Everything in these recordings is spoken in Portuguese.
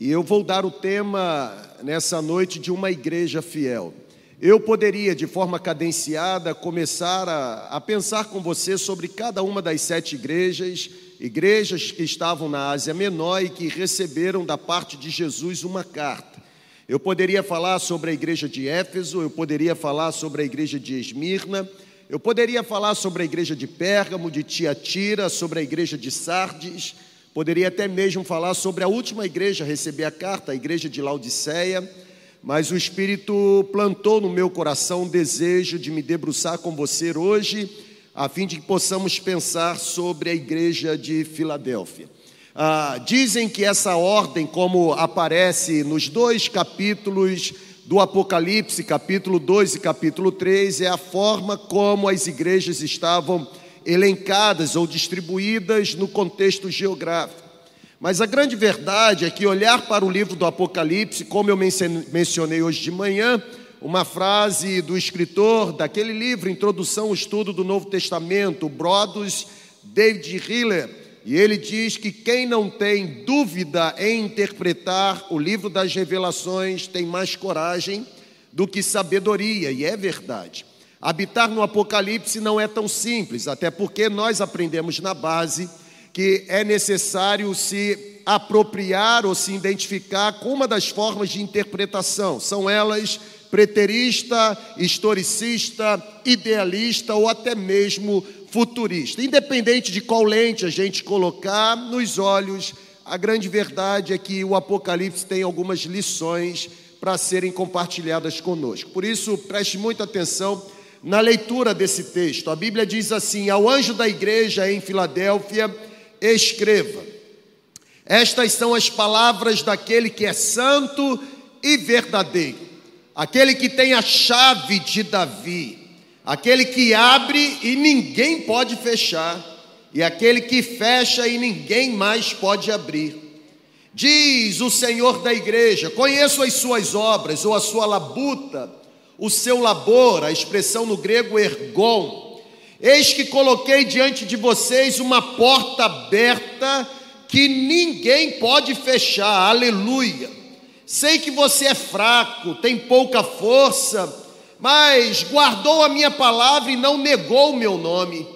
E eu vou dar o tema nessa noite de uma igreja fiel. Eu poderia, de forma cadenciada, começar a, a, pensar com você sobre cada uma das sete igrejas, igrejas que estavam na Ásia Menor e que receberam da parte de Jesus uma carta. Eu poderia falar sobre a igreja de Éfeso, eu poderia falar sobre a igreja de Esmirna, eu poderia falar sobre a igreja de Pérgamo, de Tiatira, sobre a igreja de Sardes, poderia até mesmo falar sobre a última igreja a receber a carta, a igreja de Laodiceia mas o Espírito plantou no meu coração o desejo de me debruçar com você hoje, a fim de que possamos pensar sobre a igreja de Filadélfia. Ah, dizem que essa ordem, como aparece nos dois capítulos do Apocalipse, capítulo 2 e capítulo 3, é a forma como as igrejas estavam elencadas ou distribuídas no contexto geográfico. Mas a grande verdade é que olhar para o livro do Apocalipse, como eu mencionei hoje de manhã, uma frase do escritor daquele livro, Introdução ao Estudo do Novo Testamento, Brodus David Hiller, e ele diz que quem não tem dúvida em interpretar o livro das revelações tem mais coragem do que sabedoria, e é verdade. Habitar no Apocalipse não é tão simples, até porque nós aprendemos na base que é necessário se apropriar ou se identificar com uma das formas de interpretação. São elas preterista, historicista, idealista ou até mesmo futurista. Independente de qual lente a gente colocar nos olhos, a grande verdade é que o Apocalipse tem algumas lições para serem compartilhadas conosco. Por isso, preste muita atenção na leitura desse texto. A Bíblia diz assim: Ao anjo da igreja em Filadélfia, escreva. Estas são as palavras daquele que é santo e verdadeiro, aquele que tem a chave de Davi, aquele que abre e ninguém pode fechar, e aquele que fecha e ninguém mais pode abrir. Diz o Senhor da igreja: Conheço as suas obras, ou a sua labuta, o seu labor, a expressão no grego ergon Eis que coloquei diante de vocês uma porta aberta que ninguém pode fechar. Aleluia. Sei que você é fraco, tem pouca força, mas guardou a minha palavra e não negou o meu nome.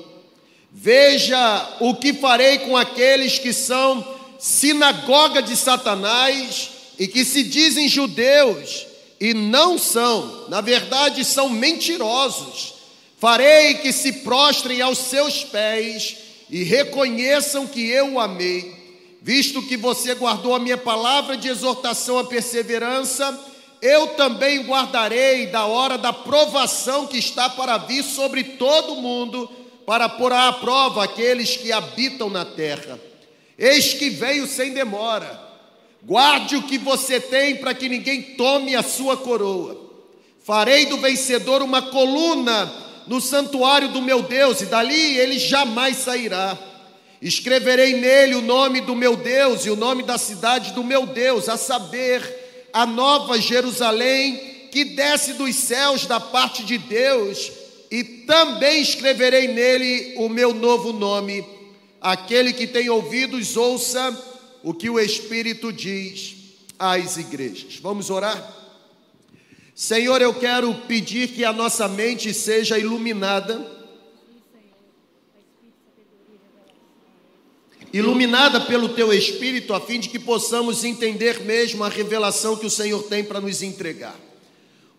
Veja o que farei com aqueles que são sinagoga de Satanás e que se dizem judeus e não são, na verdade são mentirosos. Farei que se prostrem aos seus pés e reconheçam que eu o amei, visto que você guardou a minha palavra de exortação à perseverança, eu também guardarei da hora da provação que está para vir sobre todo o mundo, para pôr à prova aqueles que habitam na terra. Eis que veio sem demora. Guarde o que você tem para que ninguém tome a sua coroa. Farei do vencedor uma coluna no santuário do meu Deus, e dali ele jamais sairá. Escreverei nele o nome do meu Deus e o nome da cidade do meu Deus, a saber, a nova Jerusalém, que desce dos céus da parte de Deus, e também escreverei nele o meu novo nome. Aquele que tem ouvidos, ouça o que o Espírito diz às igrejas. Vamos orar? Senhor, eu quero pedir que a nossa mente seja iluminada. Iluminada pelo teu Espírito, a fim de que possamos entender mesmo a revelação que o Senhor tem para nos entregar.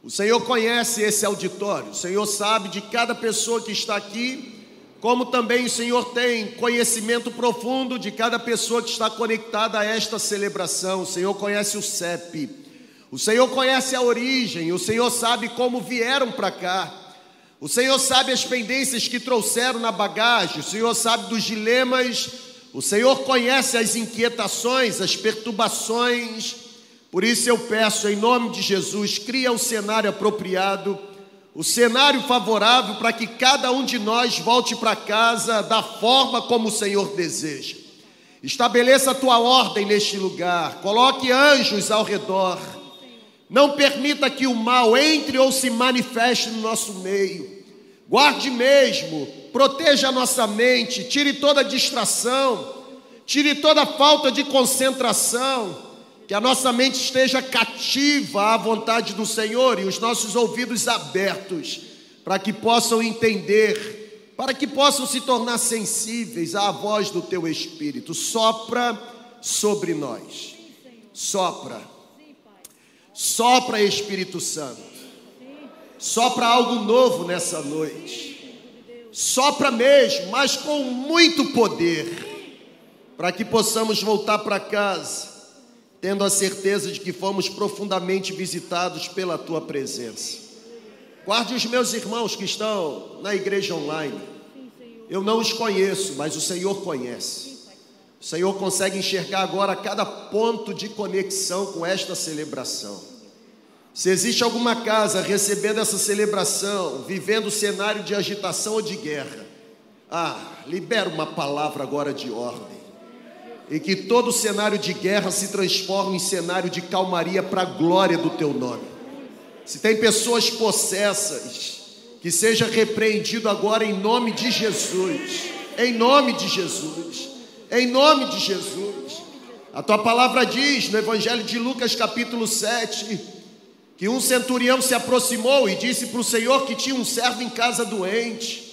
O Senhor conhece esse auditório, o Senhor sabe de cada pessoa que está aqui, como também o Senhor tem conhecimento profundo de cada pessoa que está conectada a esta celebração. O Senhor conhece o CEP. O Senhor conhece a origem, o Senhor sabe como vieram para cá. O Senhor sabe as pendências que trouxeram na bagagem, o Senhor sabe dos dilemas, o Senhor conhece as inquietações, as perturbações. Por isso eu peço, em nome de Jesus, cria o cenário apropriado, o cenário favorável para que cada um de nós volte para casa da forma como o Senhor deseja. Estabeleça a tua ordem neste lugar, coloque anjos ao redor não permita que o mal entre ou se manifeste no nosso meio. Guarde mesmo, proteja a nossa mente, tire toda distração, tire toda falta de concentração. Que a nossa mente esteja cativa à vontade do Senhor e os nossos ouvidos abertos, para que possam entender, para que possam se tornar sensíveis à voz do Teu Espírito. Sopra sobre nós. Sopra. Sopra, Espírito Santo. Sopra algo novo nessa noite. Sopra mesmo, mas com muito poder, para que possamos voltar para casa, tendo a certeza de que fomos profundamente visitados pela tua presença. Guarde os meus irmãos que estão na igreja online. Eu não os conheço, mas o Senhor conhece. O Senhor consegue enxergar agora cada ponto de conexão com esta celebração. Se existe alguma casa recebendo essa celebração, vivendo cenário de agitação ou de guerra, ah, libera uma palavra agora de ordem. E que todo cenário de guerra se transforme em cenário de calmaria para a glória do teu nome. Se tem pessoas possessas, que seja repreendido agora em nome de Jesus. Em nome de Jesus. Em nome de Jesus. A tua palavra diz no Evangelho de Lucas, capítulo 7, que um centurião se aproximou e disse para o Senhor que tinha um servo em casa doente.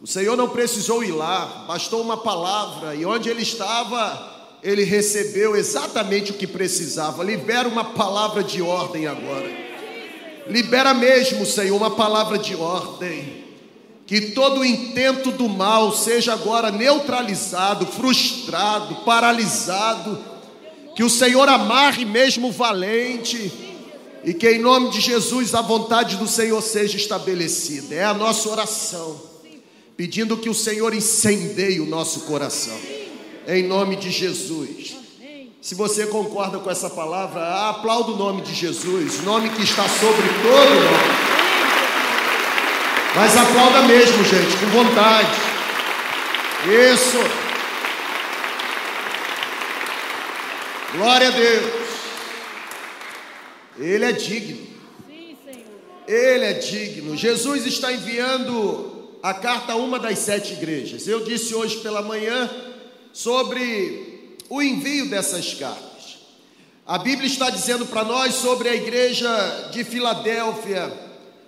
O Senhor não precisou ir lá, bastou uma palavra, e onde ele estava, ele recebeu exatamente o que precisava. Libera uma palavra de ordem agora. Libera mesmo, Senhor, uma palavra de ordem. Que todo o intento do mal seja agora neutralizado, frustrado, paralisado. Que o Senhor amarre mesmo valente e que em nome de Jesus a vontade do Senhor seja estabelecida. É a nossa oração, pedindo que o Senhor incendeie o nosso coração. Em nome de Jesus. Se você concorda com essa palavra, aplauda o nome de Jesus, nome que está sobre todo nome. Mas aplauda mesmo, gente, com vontade. Isso. Glória a Deus. Ele é digno. Sim, Senhor. Ele é digno. Jesus está enviando a carta a uma das sete igrejas. Eu disse hoje pela manhã sobre o envio dessas cartas. A Bíblia está dizendo para nós sobre a igreja de Filadélfia.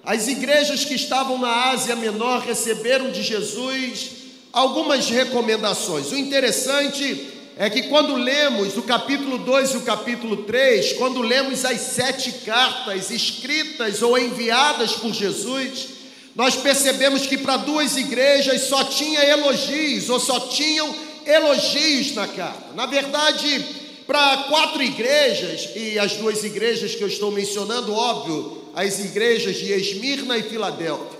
As igrejas que estavam na Ásia Menor receberam de Jesus algumas recomendações. O interessante é que quando lemos o capítulo 2 e o capítulo 3, quando lemos as sete cartas escritas ou enviadas por Jesus, nós percebemos que para duas igrejas só tinha elogios, ou só tinham elogios na carta. Na verdade, para quatro igrejas, e as duas igrejas que eu estou mencionando, óbvio, as igrejas de Esmirna e Filadélfia.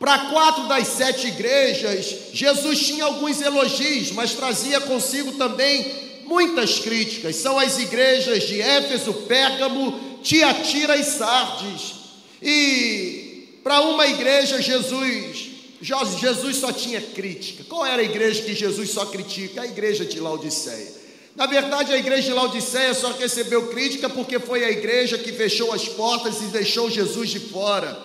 Para quatro das sete igrejas, Jesus tinha alguns elogios, mas trazia consigo também muitas críticas. São as igrejas de Éfeso, Pérgamo, Tiatira e Sardes. E para uma igreja, Jesus, Jesus só tinha crítica. Qual era a igreja que Jesus só critica? A igreja de Laodiceia. Na verdade, a igreja de Laodiceia só recebeu crítica porque foi a igreja que fechou as portas e deixou Jesus de fora.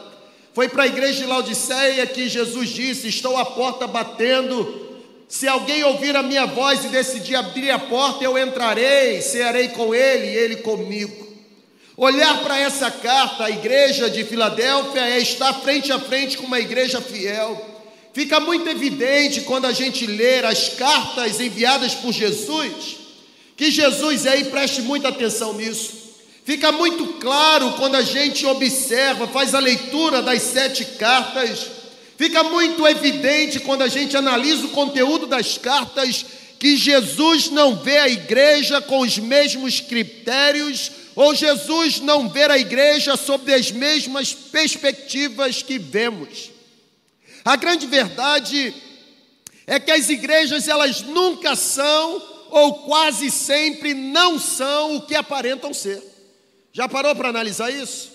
Foi para a igreja de Laodiceia que Jesus disse: Estou à porta batendo. Se alguém ouvir a minha voz e decidir abrir a porta, eu entrarei, cearei com ele e ele comigo. Olhar para essa carta, a igreja de Filadélfia, é estar frente a frente com uma igreja fiel. Fica muito evidente quando a gente ler as cartas enviadas por Jesus, que Jesus aí preste muita atenção nisso. Fica muito claro quando a gente observa, faz a leitura das sete cartas, fica muito evidente quando a gente analisa o conteúdo das cartas que Jesus não vê a igreja com os mesmos critérios, ou Jesus não vê a igreja sob as mesmas perspectivas que vemos. A grande verdade é que as igrejas elas nunca são ou quase sempre não são o que aparentam ser. Já parou para analisar isso?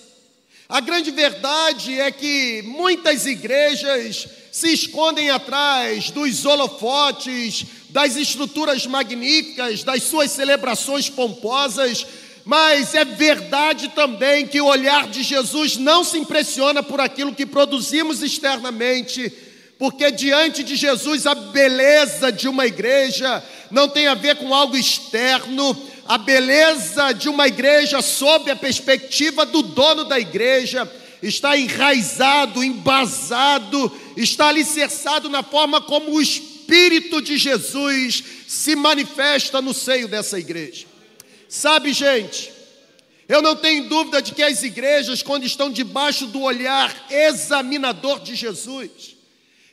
A grande verdade é que muitas igrejas se escondem atrás dos holofotes, das estruturas magníficas, das suas celebrações pomposas, mas é verdade também que o olhar de Jesus não se impressiona por aquilo que produzimos externamente, porque diante de Jesus a beleza de uma igreja não tem a ver com algo externo, a beleza de uma igreja sob a perspectiva do dono da igreja está enraizado, embasado, está alicerçado na forma como o Espírito de Jesus se manifesta no seio dessa igreja. Sabe, gente, eu não tenho dúvida de que as igrejas, quando estão debaixo do olhar examinador de Jesus,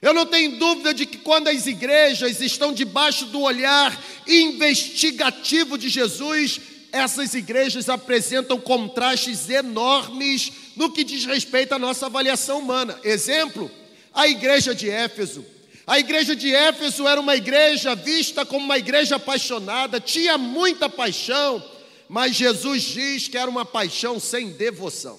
eu não tenho dúvida de que quando as igrejas estão debaixo do olhar investigativo de Jesus, essas igrejas apresentam contrastes enormes no que diz respeito à nossa avaliação humana. Exemplo, a igreja de Éfeso. A igreja de Éfeso era uma igreja vista como uma igreja apaixonada, tinha muita paixão, mas Jesus diz que era uma paixão sem devoção.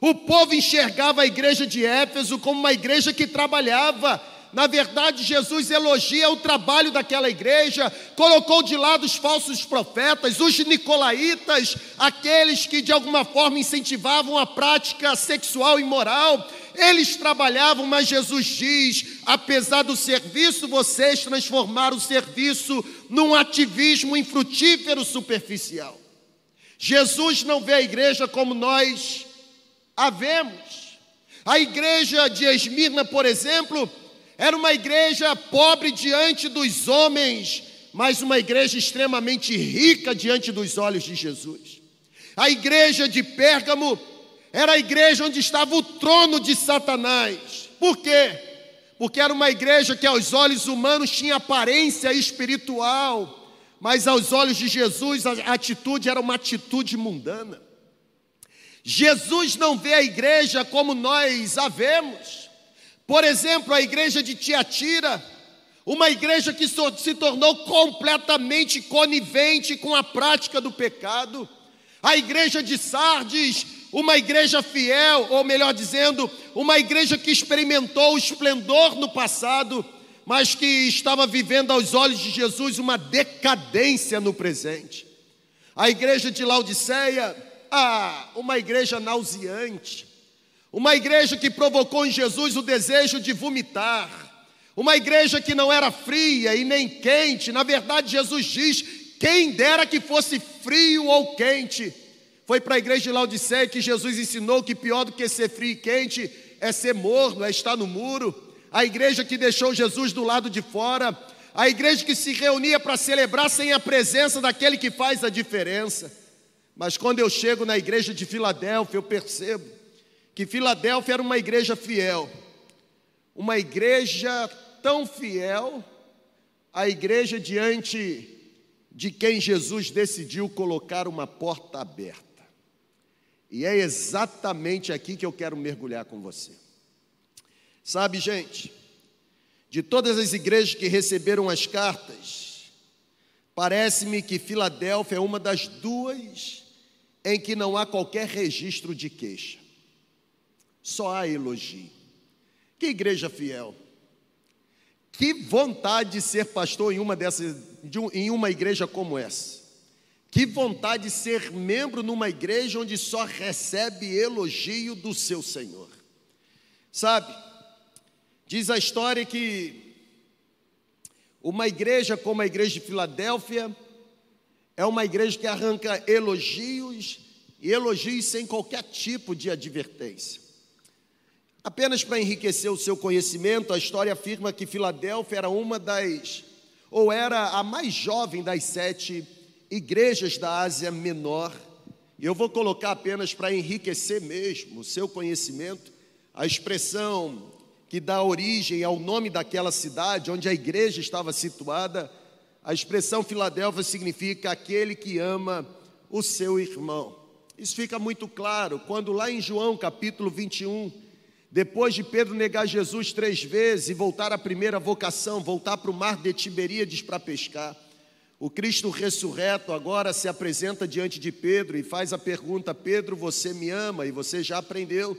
O povo enxergava a igreja de Éfeso como uma igreja que trabalhava. Na verdade, Jesus elogia o trabalho daquela igreja, colocou de lado os falsos profetas, os nicolaítas, aqueles que de alguma forma incentivavam a prática sexual imoral. Eles trabalhavam, mas Jesus diz: apesar do serviço, vocês transformaram o serviço num ativismo infrutífero superficial. Jesus não vê a igreja como nós havemos. A igreja de Esmirna, por exemplo, era uma igreja pobre diante dos homens, mas uma igreja extremamente rica diante dos olhos de Jesus. A igreja de Pérgamo era a igreja onde estava o trono de Satanás. Por quê? Porque era uma igreja que aos olhos humanos tinha aparência espiritual, mas aos olhos de Jesus a atitude era uma atitude mundana. Jesus não vê a igreja como nós a vemos. Por exemplo, a igreja de Tiatira, uma igreja que se tornou completamente conivente com a prática do pecado. A igreja de Sardes, uma igreja fiel, ou melhor dizendo, uma igreja que experimentou o esplendor no passado, mas que estava vivendo aos olhos de Jesus uma decadência no presente. A igreja de Laodiceia, ah, uma igreja nauseante, uma igreja que provocou em Jesus o desejo de vomitar, uma igreja que não era fria e nem quente, na verdade, Jesus diz: quem dera que fosse frio ou quente. Foi para a igreja de Laodiceia que Jesus ensinou que pior do que ser frio e quente é ser morno, é estar no muro. A igreja que deixou Jesus do lado de fora, a igreja que se reunia para celebrar sem a presença daquele que faz a diferença. Mas quando eu chego na igreja de Filadélfia, eu percebo que Filadélfia era uma igreja fiel, uma igreja tão fiel, a igreja diante de quem Jesus decidiu colocar uma porta aberta. E é exatamente aqui que eu quero mergulhar com você. Sabe, gente, de todas as igrejas que receberam as cartas, parece-me que Filadélfia é uma das duas em que não há qualquer registro de queixa, só há elogio. Que igreja fiel! Que vontade de ser pastor em uma dessas, de um, em uma igreja como essa. Que vontade de ser membro numa igreja onde só recebe elogio do seu Senhor. Sabe? Diz a história que uma igreja como a igreja de Filadélfia é uma igreja que arranca elogios e elogios sem qualquer tipo de advertência. Apenas para enriquecer o seu conhecimento, a história afirma que Filadélfia era uma das, ou era a mais jovem das sete igrejas da Ásia Menor. E eu vou colocar apenas para enriquecer mesmo o seu conhecimento, a expressão que dá origem ao nome daquela cidade onde a igreja estava situada a expressão Filadélfia significa aquele que ama o seu irmão. Isso fica muito claro quando lá em João capítulo 21, depois de Pedro negar Jesus três vezes e voltar à primeira vocação, voltar para o mar de Tiberíades para pescar, o Cristo ressurreto agora se apresenta diante de Pedro e faz a pergunta: Pedro, você me ama? E você já aprendeu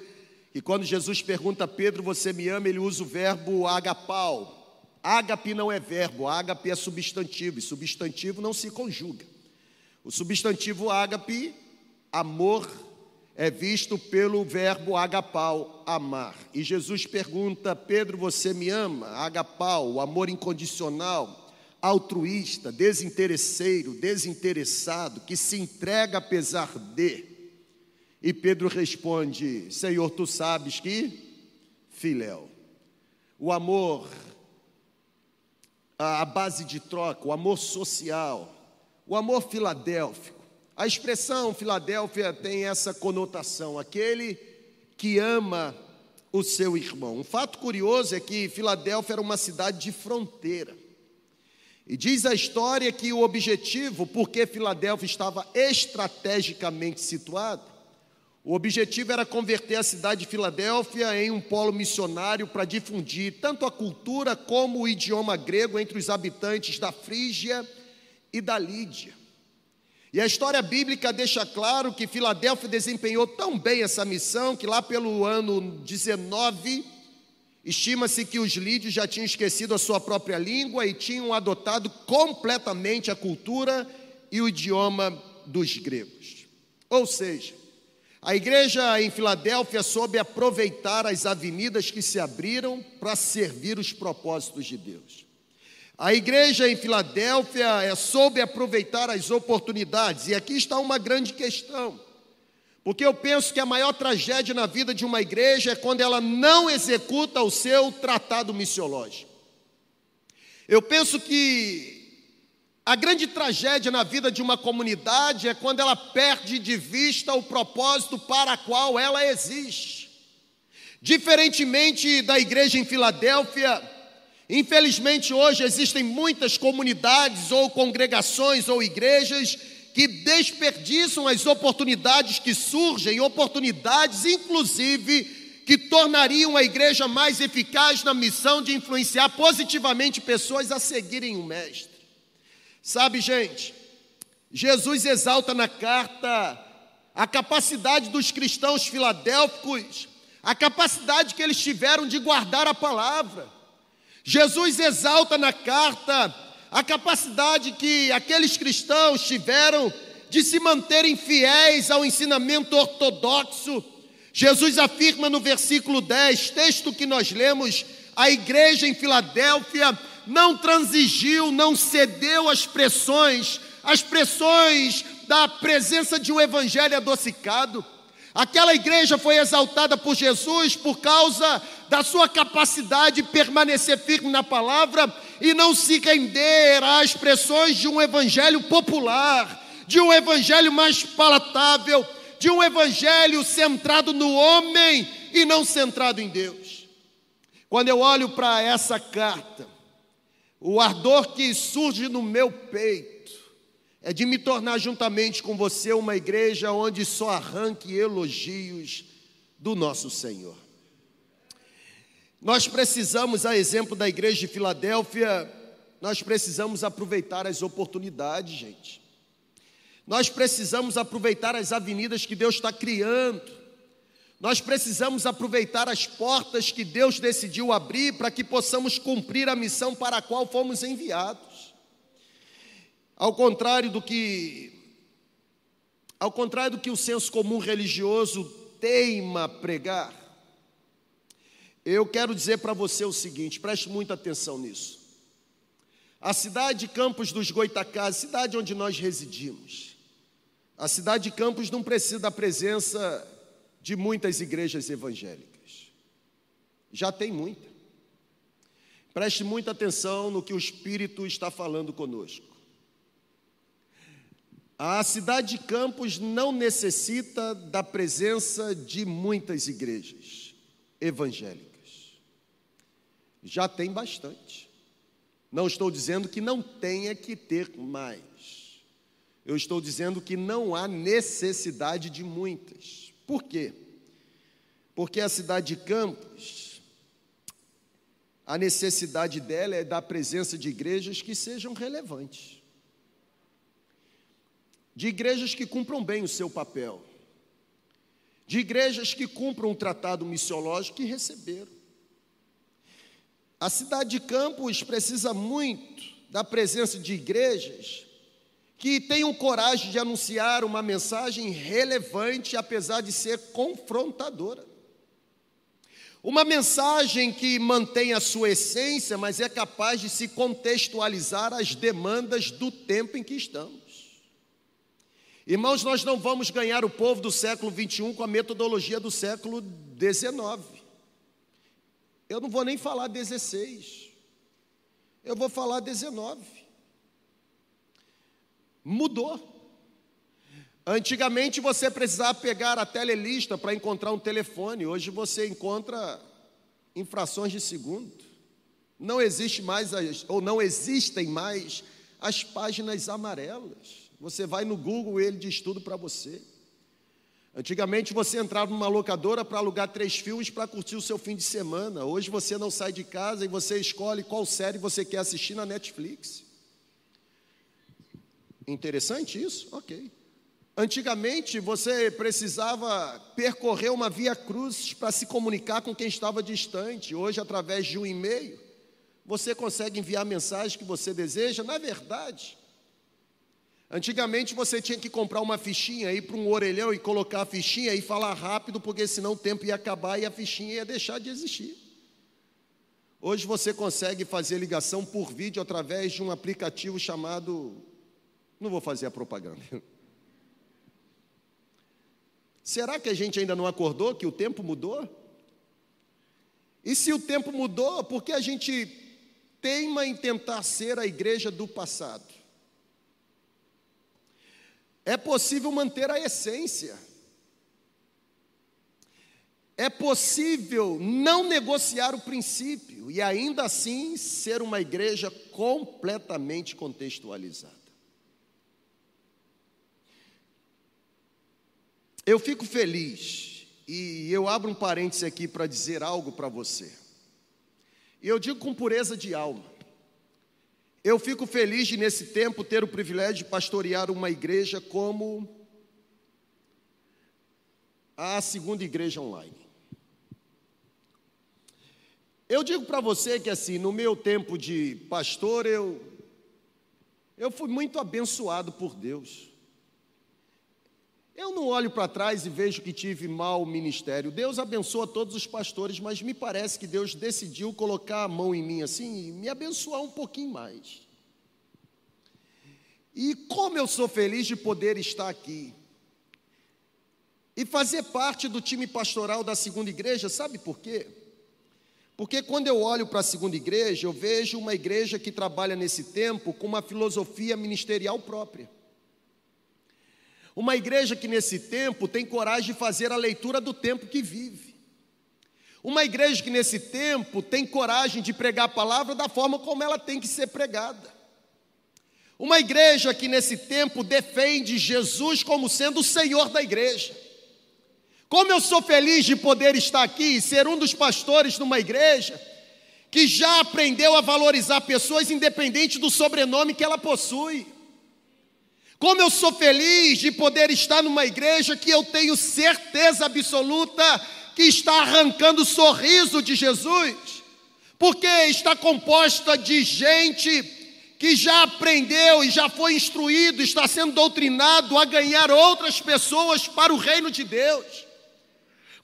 que quando Jesus pergunta a Pedro, você me ama, ele usa o verbo agapau, Ágape não é verbo, ágape é substantivo, e substantivo não se conjuga. O substantivo ágape, amor, é visto pelo verbo agapau, amar. E Jesus pergunta: Pedro, você me ama? Agapau, o amor incondicional. altruísta, desinteresseiro, desinteressado, que se entrega apesar de. E Pedro responde: Senhor, tu sabes que filéu. O amor, a base de troca, o amor social, o amor filadélfico. A expressão Filadélfia tem essa conotação, aquele que ama o seu irmão. Um fato curioso é que Filadélfia era uma cidade de fronteira. E diz a história que o objetivo, porque Filadélfia estava estrategicamente situada, o objetivo era converter a cidade de Filadélfia em um polo missionário para difundir tanto a cultura como o idioma grego entre os habitantes da Frígia e da Lídia. E a história bíblica deixa claro que Filadélfia desempenhou tão bem essa missão que lá pelo ano 19, estima-se que os lídios já tinham esquecido a sua própria língua e tinham adotado completamente a cultura e o idioma dos gregos. Ou seja, a igreja em Filadélfia soube aproveitar as avenidas que se abriram para servir os propósitos de Deus. A igreja em Filadélfia é, soube aproveitar as oportunidades, e aqui está uma grande questão, porque eu penso que a maior tragédia na vida de uma igreja é quando ela não executa o seu tratado missiológico. Eu penso que a grande tragédia na vida de uma comunidade é quando ela perde de vista o propósito para a qual ela existe. Diferentemente da igreja em Filadélfia, Infelizmente, hoje existem muitas comunidades ou congregações ou igrejas que desperdiçam as oportunidades que surgem, oportunidades, inclusive, que tornariam a igreja mais eficaz na missão de influenciar positivamente pessoas a seguirem o Mestre. Sabe, gente, Jesus exalta na carta a capacidade dos cristãos filadélficos, a capacidade que eles tiveram de guardar a palavra. Jesus exalta na carta a capacidade que aqueles cristãos tiveram de se manterem fiéis ao ensinamento ortodoxo. Jesus afirma no versículo 10, texto que nós lemos, a igreja em Filadélfia não transigiu, não cedeu às pressões, às pressões da presença de um evangelho adocicado. Aquela igreja foi exaltada por Jesus por causa da sua capacidade de permanecer firme na palavra e não se render às pressões de um evangelho popular, de um evangelho mais palatável, de um evangelho centrado no homem e não centrado em Deus. Quando eu olho para essa carta, o ardor que surge no meu peito, é de me tornar juntamente com você uma igreja onde só arranque elogios do nosso Senhor. Nós precisamos, a exemplo da igreja de Filadélfia, nós precisamos aproveitar as oportunidades, gente. Nós precisamos aproveitar as avenidas que Deus está criando. Nós precisamos aproveitar as portas que Deus decidiu abrir para que possamos cumprir a missão para a qual fomos enviados. Ao contrário do que ao contrário do que o senso comum religioso teima pregar, eu quero dizer para você o seguinte, preste muita atenção nisso. A cidade de Campos dos Goitacazes, cidade onde nós residimos, a cidade de Campos não precisa da presença de muitas igrejas evangélicas. Já tem muita. Preste muita atenção no que o Espírito está falando conosco. A cidade de Campos não necessita da presença de muitas igrejas evangélicas. Já tem bastante. Não estou dizendo que não tenha que ter mais. Eu estou dizendo que não há necessidade de muitas. Por quê? Porque a cidade de Campos, a necessidade dela é da presença de igrejas que sejam relevantes de igrejas que cumpram bem o seu papel, de igrejas que cumpram o tratado missiológico que receberam. A cidade de Campos precisa muito da presença de igrejas que tenham coragem de anunciar uma mensagem relevante, apesar de ser confrontadora. Uma mensagem que mantém a sua essência, mas é capaz de se contextualizar às demandas do tempo em que estamos. Irmãos, nós não vamos ganhar o povo do século 21 com a metodologia do século 19. Eu não vou nem falar 16. Eu vou falar 19. Mudou. Antigamente você precisava pegar a telelista para encontrar um telefone, hoje você encontra em frações de segundo. Não existe mais ou não existem mais as páginas amarelas. Você vai no Google ele diz tudo para você. Antigamente você entrava numa locadora para alugar três filmes para curtir o seu fim de semana. Hoje você não sai de casa e você escolhe qual série você quer assistir na Netflix. Interessante isso? Ok. Antigamente você precisava percorrer uma via cruz para se comunicar com quem estava distante. Hoje, através de um e-mail, você consegue enviar a mensagem que você deseja. Na verdade, antigamente você tinha que comprar uma fichinha, ir para um orelhão e colocar a fichinha e falar rápido, porque senão o tempo ia acabar e a fichinha ia deixar de existir. Hoje você consegue fazer ligação por vídeo através de um aplicativo chamado. Não vou fazer a propaganda. Será que a gente ainda não acordou que o tempo mudou? E se o tempo mudou, por que a gente teima em tentar ser a igreja do passado? É possível manter a essência. É possível não negociar o princípio e ainda assim ser uma igreja completamente contextualizada. Eu fico feliz, e eu abro um parêntese aqui para dizer algo para você. E eu digo com pureza de alma. Eu fico feliz de, nesse tempo, ter o privilégio de pastorear uma igreja como a segunda igreja online. Eu digo para você que, assim, no meu tempo de pastor, eu, eu fui muito abençoado por Deus. Eu não olho para trás e vejo que tive mau ministério. Deus abençoa todos os pastores, mas me parece que Deus decidiu colocar a mão em mim assim e me abençoar um pouquinho mais. E como eu sou feliz de poder estar aqui e fazer parte do time pastoral da segunda igreja, sabe por quê? Porque quando eu olho para a segunda igreja, eu vejo uma igreja que trabalha nesse tempo com uma filosofia ministerial própria. Uma igreja que nesse tempo tem coragem de fazer a leitura do tempo que vive. Uma igreja que nesse tempo tem coragem de pregar a palavra da forma como ela tem que ser pregada. Uma igreja que nesse tempo defende Jesus como sendo o Senhor da igreja. Como eu sou feliz de poder estar aqui e ser um dos pastores numa igreja que já aprendeu a valorizar pessoas independente do sobrenome que ela possui. Como eu sou feliz de poder estar numa igreja que eu tenho certeza absoluta que está arrancando o sorriso de Jesus, porque está composta de gente que já aprendeu e já foi instruído, está sendo doutrinado a ganhar outras pessoas para o reino de Deus.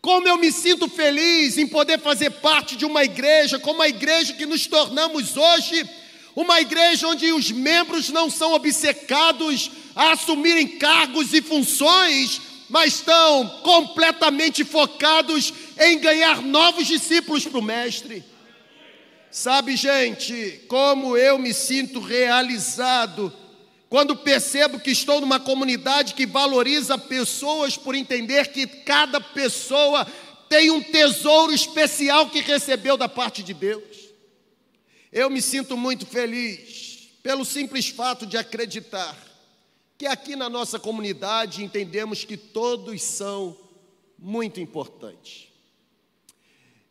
Como eu me sinto feliz em poder fazer parte de uma igreja, como a igreja que nos tornamos hoje, uma igreja onde os membros não são obcecados a assumirem cargos e funções, mas estão completamente focados em ganhar novos discípulos para o Mestre. Sabe, gente, como eu me sinto realizado quando percebo que estou numa comunidade que valoriza pessoas por entender que cada pessoa tem um tesouro especial que recebeu da parte de Deus. Eu me sinto muito feliz pelo simples fato de acreditar que aqui na nossa comunidade entendemos que todos são muito importantes.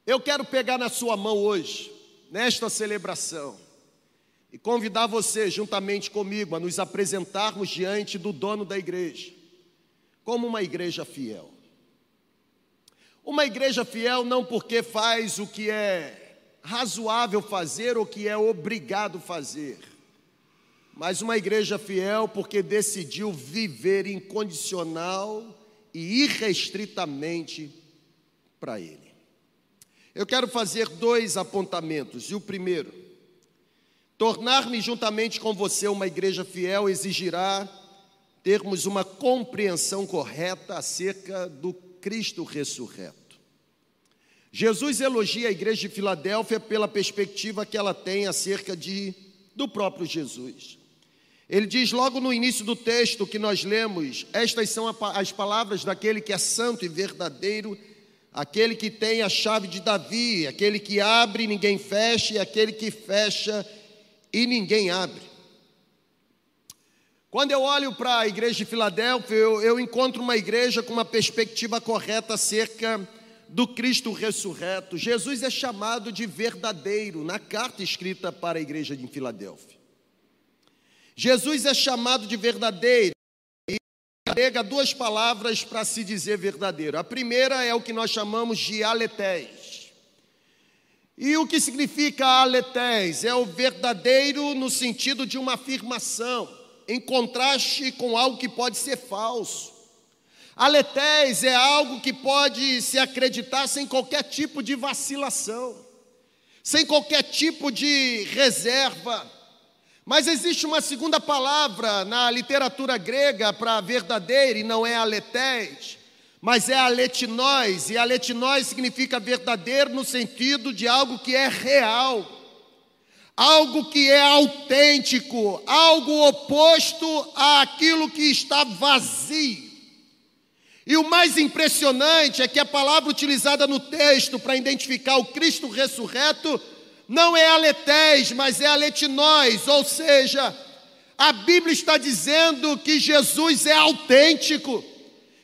Eu quero pegar na sua mão hoje, nesta celebração, e convidar você, juntamente comigo, a nos apresentarmos diante do dono da igreja, como uma igreja fiel. Uma igreja fiel não porque faz o que é razoável fazer ou que é obrigado fazer, mas uma igreja fiel porque decidiu viver incondicional e irrestritamente para Ele. Eu quero fazer dois apontamentos. E o primeiro, tornar-me juntamente com você uma igreja fiel exigirá termos uma compreensão correta acerca do Cristo ressurreto. Jesus elogia a igreja de Filadélfia pela perspectiva que ela tem acerca de, do próprio Jesus. Ele diz logo no início do texto que nós lemos: Estas são as palavras daquele que é santo e verdadeiro, aquele que tem a chave de Davi, aquele que abre e ninguém fecha, e aquele que fecha e ninguém abre. Quando eu olho para a igreja de Filadélfia, eu, eu encontro uma igreja com uma perspectiva correta acerca do Cristo ressurreto. Jesus é chamado de verdadeiro na carta escrita para a igreja de Filadélfia. Jesus é chamado de verdadeiro e agrega duas palavras para se dizer verdadeiro. A primeira é o que nós chamamos de aletés. E o que significa aletés? É o verdadeiro no sentido de uma afirmação, em contraste com algo que pode ser falso. Aletés é algo que pode se acreditar sem qualquer tipo de vacilação, sem qualquer tipo de reserva. Mas existe uma segunda palavra na literatura grega para verdadeiro, e não é aletés, mas é aletinós, e aletinós significa verdadeiro no sentido de algo que é real, algo que é autêntico, algo oposto àquilo que está vazio. E o mais impressionante é que a palavra utilizada no texto para identificar o Cristo ressurreto não é aletés, mas é aletinós, ou seja, a Bíblia está dizendo que Jesus é autêntico,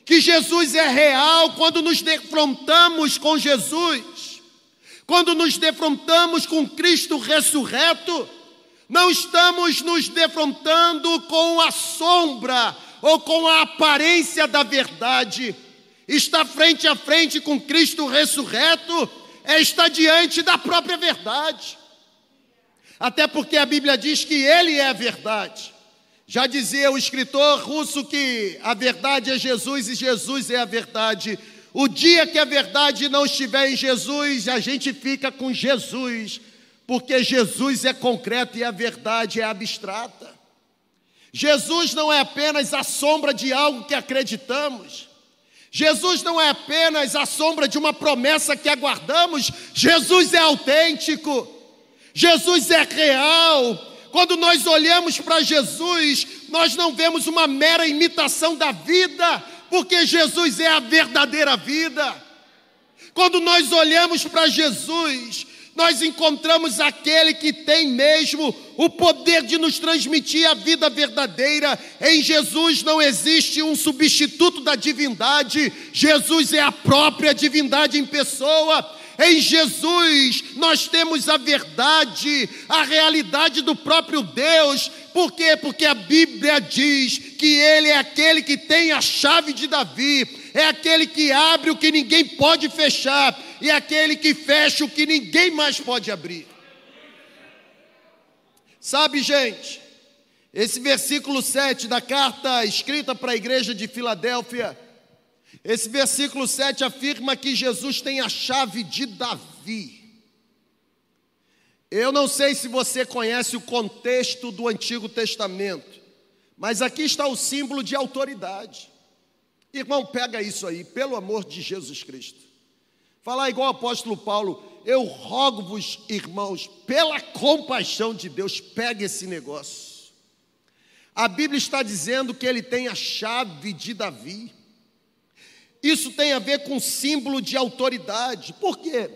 que Jesus é real quando nos defrontamos com Jesus, quando nos defrontamos com Cristo ressurreto, não estamos nos defrontando com a sombra ou com a aparência da verdade, está frente a frente com Cristo ressurreto é estar diante da própria verdade. Até porque a Bíblia diz que Ele é a verdade. Já dizia o escritor russo que a verdade é Jesus e Jesus é a verdade. O dia que a verdade não estiver em Jesus, a gente fica com Jesus, porque Jesus é concreto e a verdade é abstrata. Jesus não é apenas a sombra de algo que acreditamos. Jesus não é apenas a sombra de uma promessa que aguardamos, Jesus é autêntico, Jesus é real. Quando nós olhamos para Jesus, nós não vemos uma mera imitação da vida, porque Jesus é a verdadeira vida. Quando nós olhamos para Jesus, nós encontramos aquele que tem mesmo o poder de nos transmitir a vida verdadeira. Em Jesus não existe um substituto da divindade, Jesus é a própria divindade em pessoa. Em Jesus nós temos a verdade, a realidade do próprio Deus. Por quê? Porque a Bíblia diz que Ele é aquele que tem a chave de Davi, é aquele que abre o que ninguém pode fechar, é aquele que fecha o que ninguém mais pode abrir. Sabe, gente, esse versículo 7 da carta escrita para a igreja de Filadélfia esse versículo 7 afirma que Jesus tem a chave de Davi. Eu não sei se você conhece o contexto do Antigo Testamento, mas aqui está o símbolo de autoridade. Irmão, pega isso aí, pelo amor de Jesus Cristo. Falar igual o apóstolo Paulo, eu rogo-vos, irmãos, pela compaixão de Deus, pega esse negócio. A Bíblia está dizendo que ele tem a chave de Davi. Isso tem a ver com símbolo de autoridade. Por quê?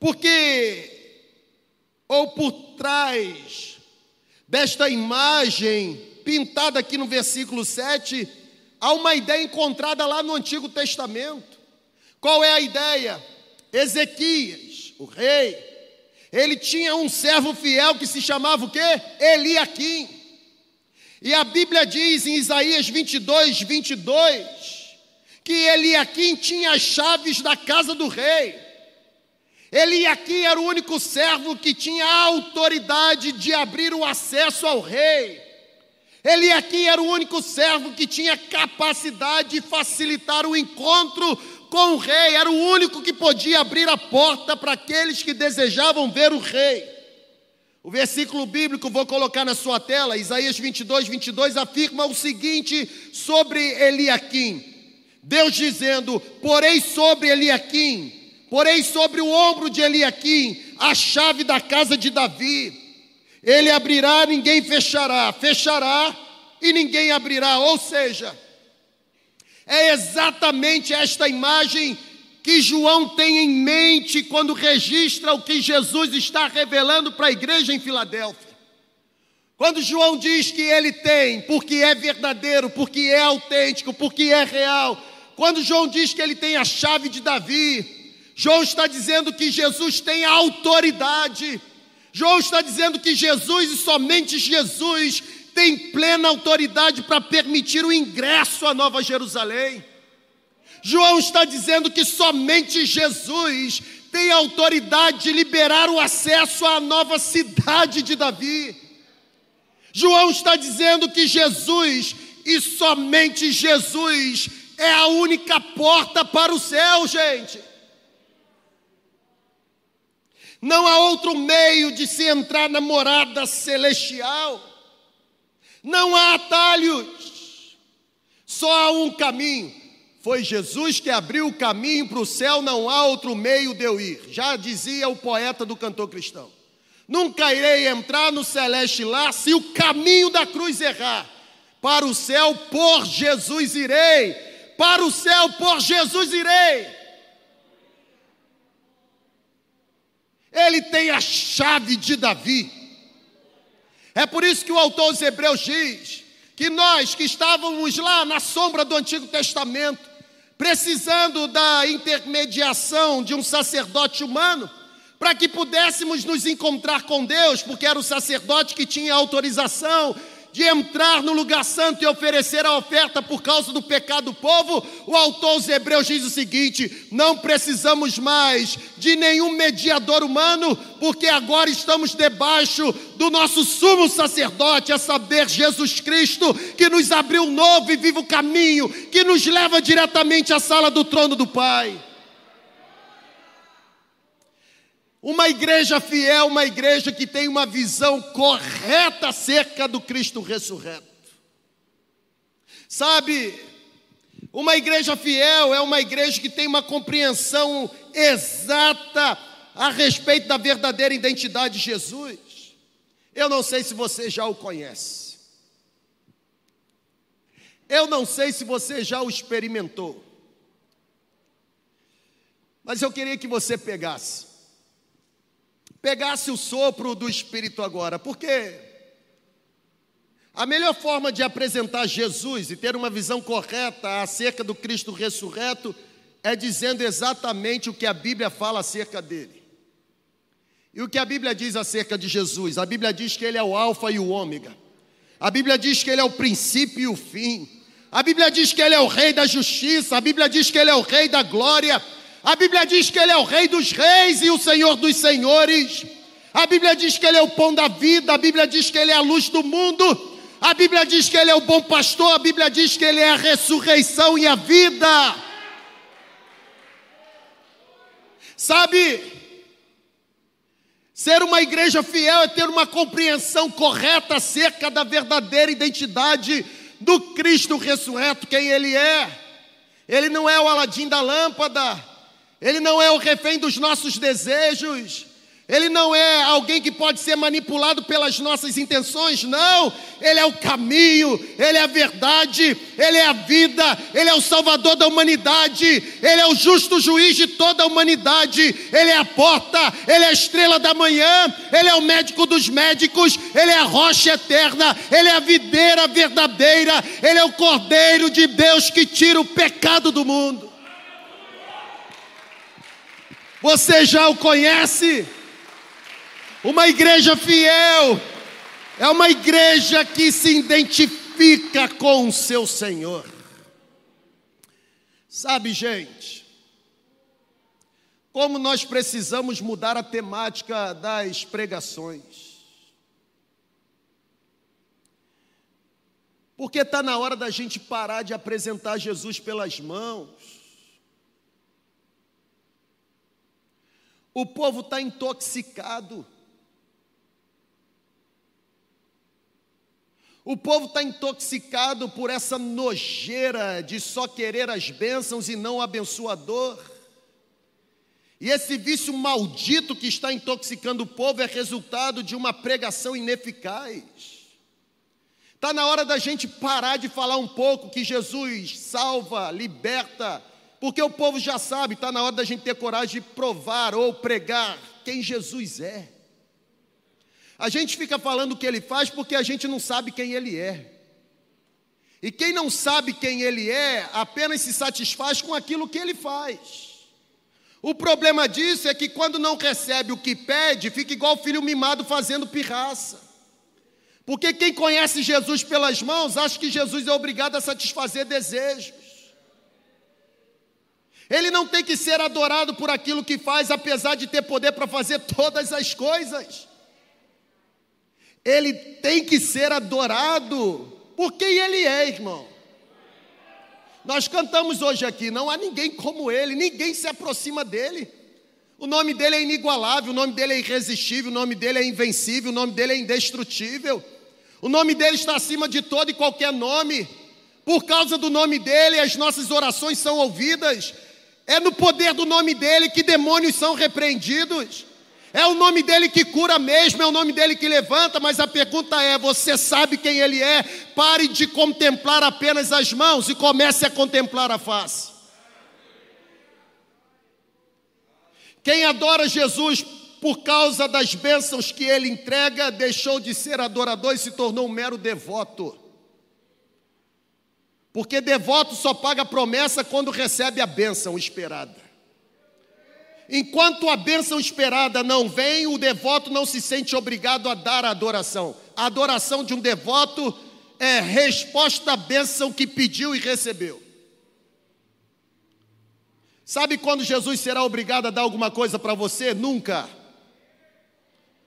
Porque, ou por trás desta imagem pintada aqui no versículo 7, há uma ideia encontrada lá no Antigo Testamento. Qual é a ideia? Ezequias, o rei, ele tinha um servo fiel que se chamava o quê? Eliaquim. E a Bíblia diz em Isaías 22, 22, que Eliaquim tinha as chaves da casa do rei. Eliaquim era o único servo que tinha a autoridade de abrir o acesso ao rei. Eliaquim era o único servo que tinha capacidade de facilitar o encontro com o rei, era o único que podia abrir a porta para aqueles que desejavam ver o rei. O versículo bíblico, vou colocar na sua tela, Isaías 22, 22, afirma o seguinte sobre Eliaquim: Deus dizendo: Porém sobre Eliaquim, porém sobre o ombro de Eliaquim, a chave da casa de Davi. Ele abrirá, ninguém fechará, fechará e ninguém abrirá. Ou seja, é exatamente esta imagem que João tem em mente quando registra o que Jesus está revelando para a igreja em Filadélfia. Quando João diz que ele tem, porque é verdadeiro, porque é autêntico, porque é real. Quando João diz que ele tem a chave de Davi, João está dizendo que Jesus tem a autoridade. João está dizendo que Jesus e somente Jesus tem plena autoridade para permitir o ingresso à Nova Jerusalém. João está dizendo que somente Jesus tem autoridade de liberar o acesso à nova cidade de Davi. João está dizendo que Jesus e somente Jesus é a única porta para o céu, gente. Não há outro meio de se entrar na morada celestial. Não há atalhos, só há um caminho. Foi Jesus que abriu o caminho para o céu, não há outro meio de eu ir. Já dizia o poeta do cantor cristão. Nunca irei entrar no celeste lá se o caminho da cruz errar. Para o céu, por Jesus irei. Para o céu, por Jesus irei. Ele tem a chave de Davi. É por isso que o autor dos Hebreus diz que nós que estávamos lá na sombra do Antigo Testamento, precisando da intermediação de um sacerdote humano, para que pudéssemos nos encontrar com Deus, porque era o sacerdote que tinha autorização de entrar no lugar santo e oferecer a oferta por causa do pecado do povo, o autor dos Hebreus diz o seguinte: não precisamos mais de nenhum mediador humano, porque agora estamos debaixo do nosso sumo sacerdote, a saber, Jesus Cristo, que nos abriu um novo e vivo caminho, que nos leva diretamente à sala do trono do Pai. Uma igreja fiel, uma igreja que tem uma visão correta acerca do Cristo ressurreto. Sabe, uma igreja fiel é uma igreja que tem uma compreensão exata a respeito da verdadeira identidade de Jesus. Eu não sei se você já o conhece. Eu não sei se você já o experimentou. Mas eu queria que você pegasse pegasse o sopro do Espírito agora, porque a melhor forma de apresentar Jesus e ter uma visão correta acerca do Cristo ressurreto é dizendo exatamente o que a Bíblia fala acerca dele. E o que a Bíblia diz acerca de Jesus? A Bíblia diz que ele é o Alfa e o Ômega. A Bíblia diz que ele é o princípio e o fim. A Bíblia diz que ele é o Rei da justiça. A Bíblia diz que ele é o Rei da glória. A Bíblia diz que Ele é o Rei dos Reis e o Senhor dos Senhores. A Bíblia diz que Ele é o pão da vida. A Bíblia diz que Ele é a luz do mundo. A Bíblia diz que Ele é o bom pastor. A Bíblia diz que Ele é a ressurreição e a vida. Sabe, ser uma igreja fiel é ter uma compreensão correta acerca da verdadeira identidade do Cristo ressurreto, quem Ele é. Ele não é o Aladim da lâmpada, ele não é o refém dos nossos desejos. Ele não é alguém que pode ser manipulado pelas nossas intenções, não. Ele é o caminho, ele é a verdade, ele é a vida, ele é o salvador da humanidade, ele é o justo juiz de toda a humanidade, ele é a porta, ele é a estrela da manhã, ele é o médico dos médicos, ele é a rocha eterna, ele é a videira verdadeira, ele é o cordeiro de Deus que tira o pecado do mundo. Você já o conhece? Uma igreja fiel é uma igreja que se identifica com o seu Senhor. Sabe, gente, como nós precisamos mudar a temática das pregações. Porque está na hora da gente parar de apresentar Jesus pelas mãos O povo está intoxicado. O povo está intoxicado por essa nojeira de só querer as bênçãos e não o abençoador. E esse vício maldito que está intoxicando o povo é resultado de uma pregação ineficaz. Está na hora da gente parar de falar um pouco que Jesus salva, liberta, porque o povo já sabe, está na hora da gente ter coragem de provar ou pregar quem Jesus é. A gente fica falando o que ele faz porque a gente não sabe quem ele é. E quem não sabe quem ele é, apenas se satisfaz com aquilo que ele faz. O problema disso é que quando não recebe o que pede, fica igual o filho mimado fazendo pirraça. Porque quem conhece Jesus pelas mãos, acha que Jesus é obrigado a satisfazer desejos. Ele não tem que ser adorado por aquilo que faz, apesar de ter poder para fazer todas as coisas. Ele tem que ser adorado por quem ele é, irmão. Nós cantamos hoje aqui, não há ninguém como ele, ninguém se aproxima dele. O nome dele é inigualável, o nome dele é irresistível, o nome dele é invencível, o nome dele é indestrutível. O nome dele está acima de todo e qualquer nome. Por causa do nome dele, as nossas orações são ouvidas. É no poder do nome dele que demônios são repreendidos. É o nome dele que cura mesmo, é o nome dele que levanta, mas a pergunta é: você sabe quem ele é? Pare de contemplar apenas as mãos e comece a contemplar a face. Quem adora Jesus por causa das bênçãos que ele entrega, deixou de ser adorador e se tornou um mero devoto. Porque devoto só paga promessa quando recebe a bênção esperada. Enquanto a bênção esperada não vem, o devoto não se sente obrigado a dar a adoração. A adoração de um devoto é resposta à bênção que pediu e recebeu. Sabe quando Jesus será obrigado a dar alguma coisa para você? Nunca.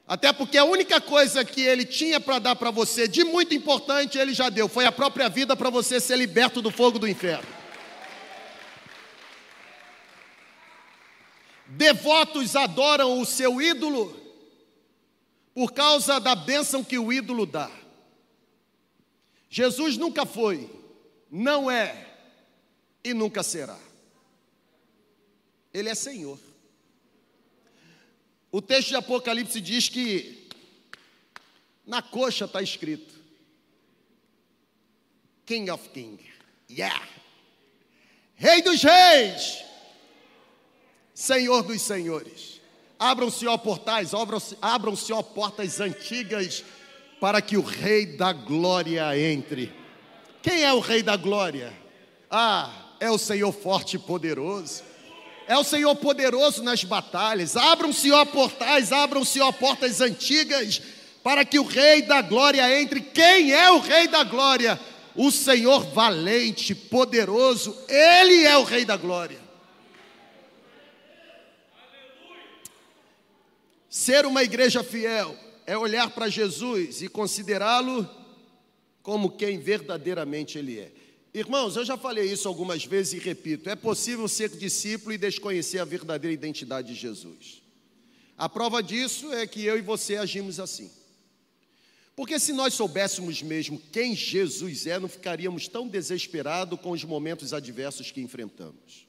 Até porque a única coisa que ele tinha para dar para você de muito importante, ele já deu. Foi a própria vida para você ser liberto do fogo do inferno. Devotos adoram o seu ídolo por causa da bênção que o ídolo dá. Jesus nunca foi, não é e nunca será. Ele é Senhor. O texto de Apocalipse diz que na coxa está escrito: King of Kings, yeah, Rei dos Reis, Senhor dos senhores. Abram-se, ó portais, abram-se, ó portas antigas, para que o Rei da Glória entre. Quem é o Rei da Glória? Ah, é o Senhor forte e poderoso. É o Senhor poderoso nas batalhas. Abram-se, ó portais, abram-se, ó portas antigas, para que o Rei da Glória entre. Quem é o Rei da Glória? O Senhor valente, poderoso, Ele é o Rei da Glória. Ser uma igreja fiel é olhar para Jesus e considerá-lo como quem verdadeiramente Ele é. Irmãos, eu já falei isso algumas vezes e repito: é possível ser discípulo e desconhecer a verdadeira identidade de Jesus. A prova disso é que eu e você agimos assim. Porque se nós soubéssemos mesmo quem Jesus é, não ficaríamos tão desesperados com os momentos adversos que enfrentamos.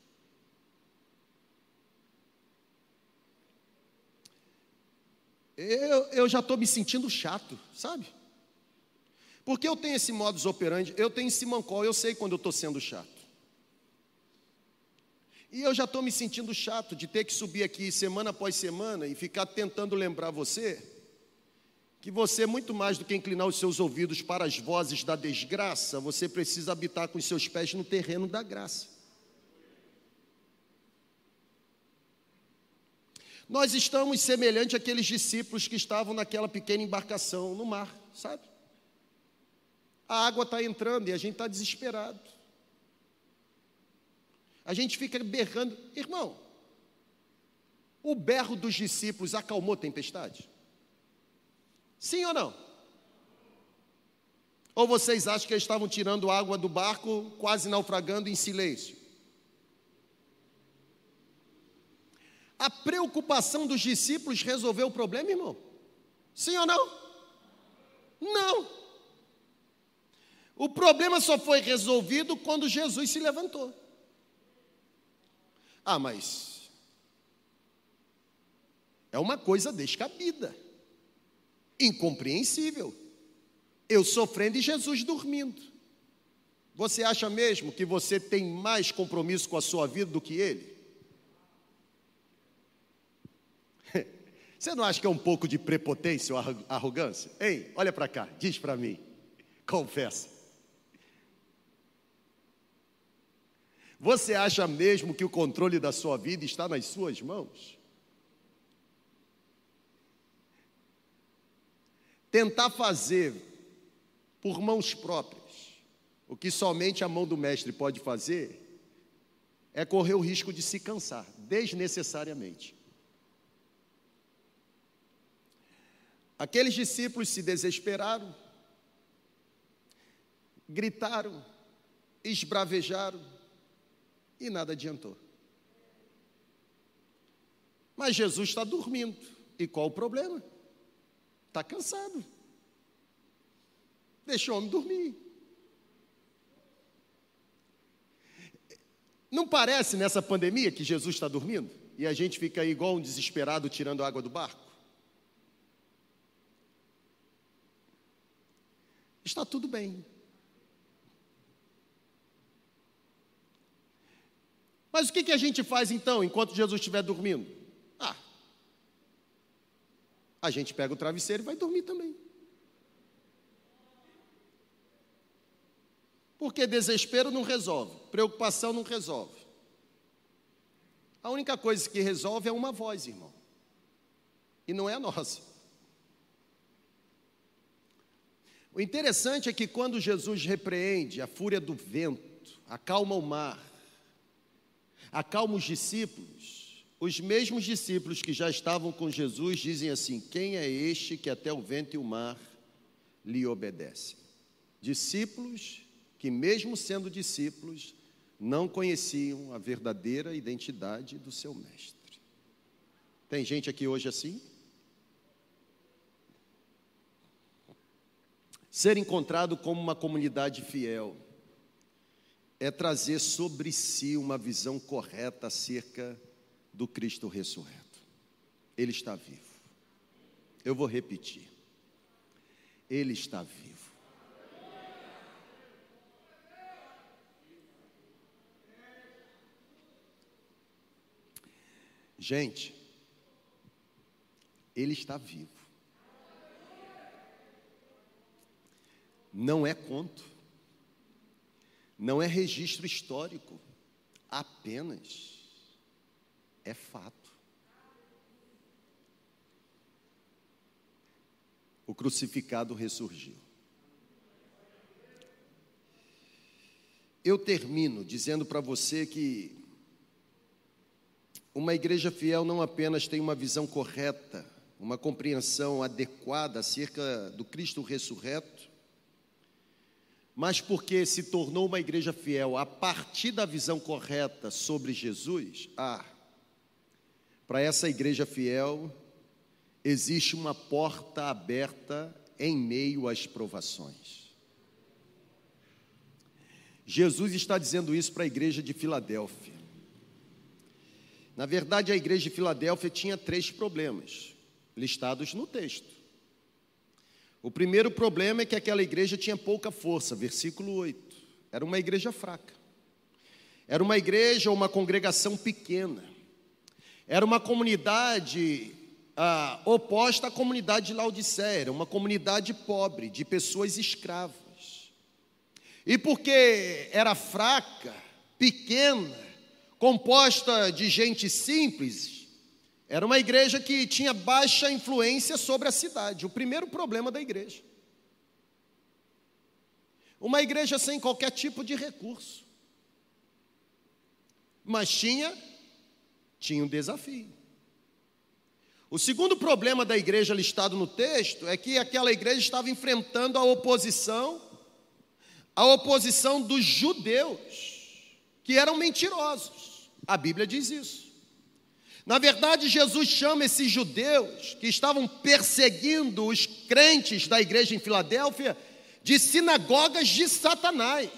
eu, eu já estou me sentindo chato, sabe? Porque eu tenho esse modus operandi, eu tenho esse mancol, eu sei quando eu estou sendo chato. E eu já estou me sentindo chato de ter que subir aqui semana após semana e ficar tentando lembrar você que você, muito mais do que inclinar os seus ouvidos para as vozes da desgraça, você precisa habitar com os seus pés no terreno da graça. Nós estamos semelhante àqueles discípulos que estavam naquela pequena embarcação no mar, sabe? A água está entrando e a gente está desesperado. A gente fica berrando. Irmão, o berro dos discípulos acalmou a tempestade? Sim ou não? Ou vocês acham que eles estavam tirando água do barco, quase naufragando em silêncio? A preocupação dos discípulos resolveu o problema, irmão? Sim ou não? Não. O problema só foi resolvido quando Jesus se levantou. Ah, mas é uma coisa descabida, incompreensível. Eu sofrendo e Jesus dormindo. Você acha mesmo que você tem mais compromisso com a sua vida do que ele? Você não acha que é um pouco de prepotência ou arrogância? Ei, olha para cá, diz para mim, confessa. Você acha mesmo que o controle da sua vida está nas suas mãos? Tentar fazer por mãos próprias o que somente a mão do mestre pode fazer é correr o risco de se cansar desnecessariamente. Aqueles discípulos se desesperaram, gritaram, esbravejaram e nada adiantou. Mas Jesus está dormindo. E qual o problema? Está cansado. Deixa o homem dormir. Não parece nessa pandemia que Jesus está dormindo? E a gente fica aí igual um desesperado tirando água do barco? está tudo bem. Mas o que, que a gente faz então, enquanto Jesus estiver dormindo? Ah, a gente pega o travesseiro e vai dormir também. Porque desespero não resolve, preocupação não resolve. A única coisa que resolve é uma voz, irmão. E não é a nossa. O interessante é que quando Jesus repreende a fúria do vento, acalma o mar, acalma os discípulos, os mesmos discípulos que já estavam com Jesus dizem assim: Quem é este que até o vento e o mar lhe obedecem? Discípulos que, mesmo sendo discípulos, não conheciam a verdadeira identidade do seu mestre. Tem gente aqui hoje assim? Ser encontrado como uma comunidade fiel é trazer sobre si uma visão correta acerca do Cristo ressurreto. Ele está vivo. Eu vou repetir. Ele está vivo. Gente, ele está vivo. não é conto, não é registro histórico, apenas é fato. O crucificado ressurgiu. Eu termino dizendo para você que uma igreja fiel não apenas tem uma visão correta, uma compreensão adequada acerca do Cristo ressurreto, mas porque se tornou uma igreja fiel a partir da visão correta sobre Jesus, ah, para essa igreja fiel existe uma porta aberta em meio às provações. Jesus está dizendo isso para a igreja de Filadélfia. Na verdade, a igreja de Filadélfia tinha três problemas listados no texto. O primeiro problema é que aquela igreja tinha pouca força, versículo 8. Era uma igreja fraca. Era uma igreja ou uma congregação pequena. Era uma comunidade ah, oposta à comunidade de Laodiceia, uma comunidade pobre, de pessoas escravas. E porque era fraca, pequena, composta de gente simples, era uma igreja que tinha baixa influência sobre a cidade, o primeiro problema da igreja. Uma igreja sem qualquer tipo de recurso. Mas tinha tinha um desafio. O segundo problema da igreja listado no texto é que aquela igreja estava enfrentando a oposição, a oposição dos judeus, que eram mentirosos. A Bíblia diz isso. Na verdade, Jesus chama esses judeus que estavam perseguindo os crentes da igreja em Filadélfia de sinagogas de Satanás.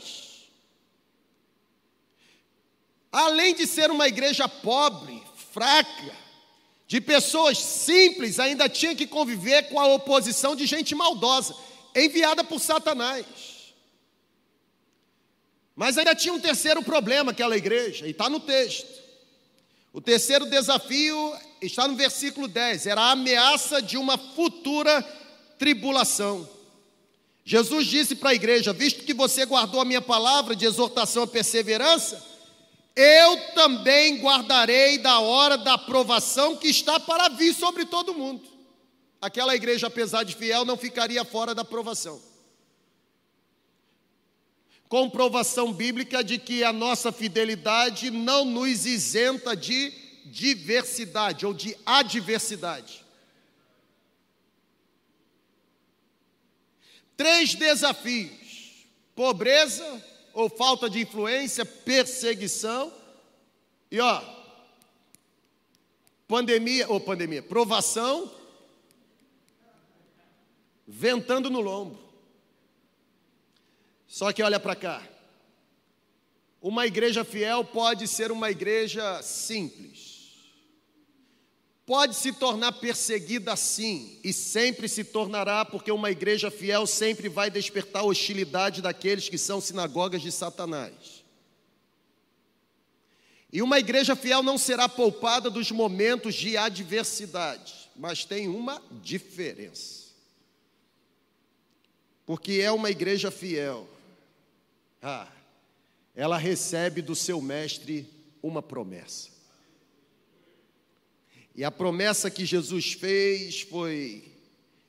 Além de ser uma igreja pobre, fraca, de pessoas simples, ainda tinha que conviver com a oposição de gente maldosa, enviada por Satanás. Mas ainda tinha um terceiro problema aquela igreja, e está no texto. O terceiro desafio está no versículo 10, era a ameaça de uma futura tribulação. Jesus disse para a igreja: Visto que você guardou a minha palavra de exortação à perseverança, eu também guardarei da hora da aprovação que está para vir sobre todo mundo. Aquela igreja, apesar de fiel, não ficaria fora da aprovação. Comprovação bíblica de que a nossa fidelidade não nos isenta de diversidade ou de adversidade. Três desafios: pobreza ou falta de influência, perseguição e ó, pandemia ou pandemia, provação, ventando no lombo. Só que olha para cá. Uma igreja fiel pode ser uma igreja simples. Pode se tornar perseguida sim, e sempre se tornará, porque uma igreja fiel sempre vai despertar a hostilidade daqueles que são sinagogas de Satanás. E uma igreja fiel não será poupada dos momentos de adversidade, mas tem uma diferença. Porque é uma igreja fiel ah, ela recebe do seu mestre uma promessa. E a promessa que Jesus fez foi: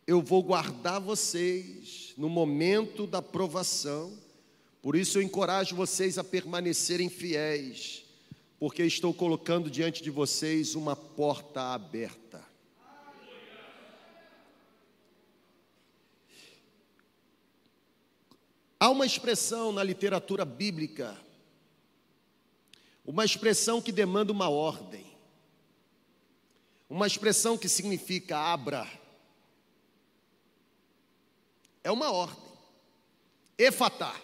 Eu vou guardar vocês no momento da provação, por isso eu encorajo vocês a permanecerem fiéis, porque estou colocando diante de vocês uma porta aberta. Há uma expressão na literatura bíblica, uma expressão que demanda uma ordem, uma expressão que significa abra. É uma ordem. Efatá.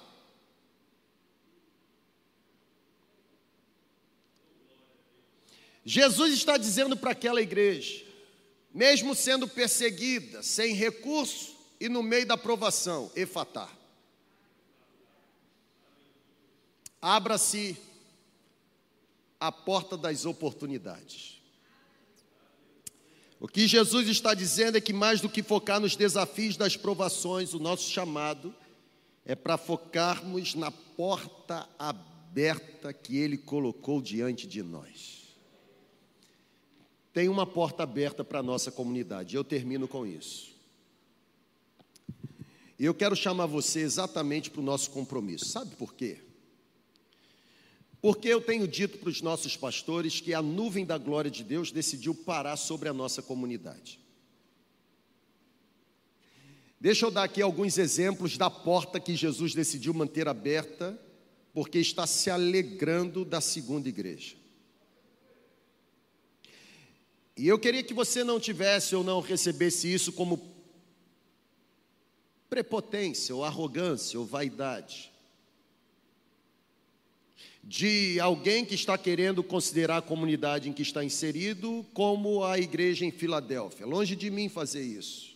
Jesus está dizendo para aquela igreja, mesmo sendo perseguida, sem recurso e no meio da provação, efatá. Abra-se a porta das oportunidades. O que Jesus está dizendo é que mais do que focar nos desafios das provações, o nosso chamado é para focarmos na porta aberta que Ele colocou diante de nós. Tem uma porta aberta para a nossa comunidade, eu termino com isso. E eu quero chamar você exatamente para o nosso compromisso, sabe por quê? Porque eu tenho dito para os nossos pastores que a nuvem da glória de Deus decidiu parar sobre a nossa comunidade. Deixa eu dar aqui alguns exemplos da porta que Jesus decidiu manter aberta, porque está se alegrando da segunda igreja. E eu queria que você não tivesse ou não recebesse isso como prepotência, ou arrogância, ou vaidade de alguém que está querendo considerar a comunidade em que está inserido como a igreja em Filadélfia. Longe de mim fazer isso.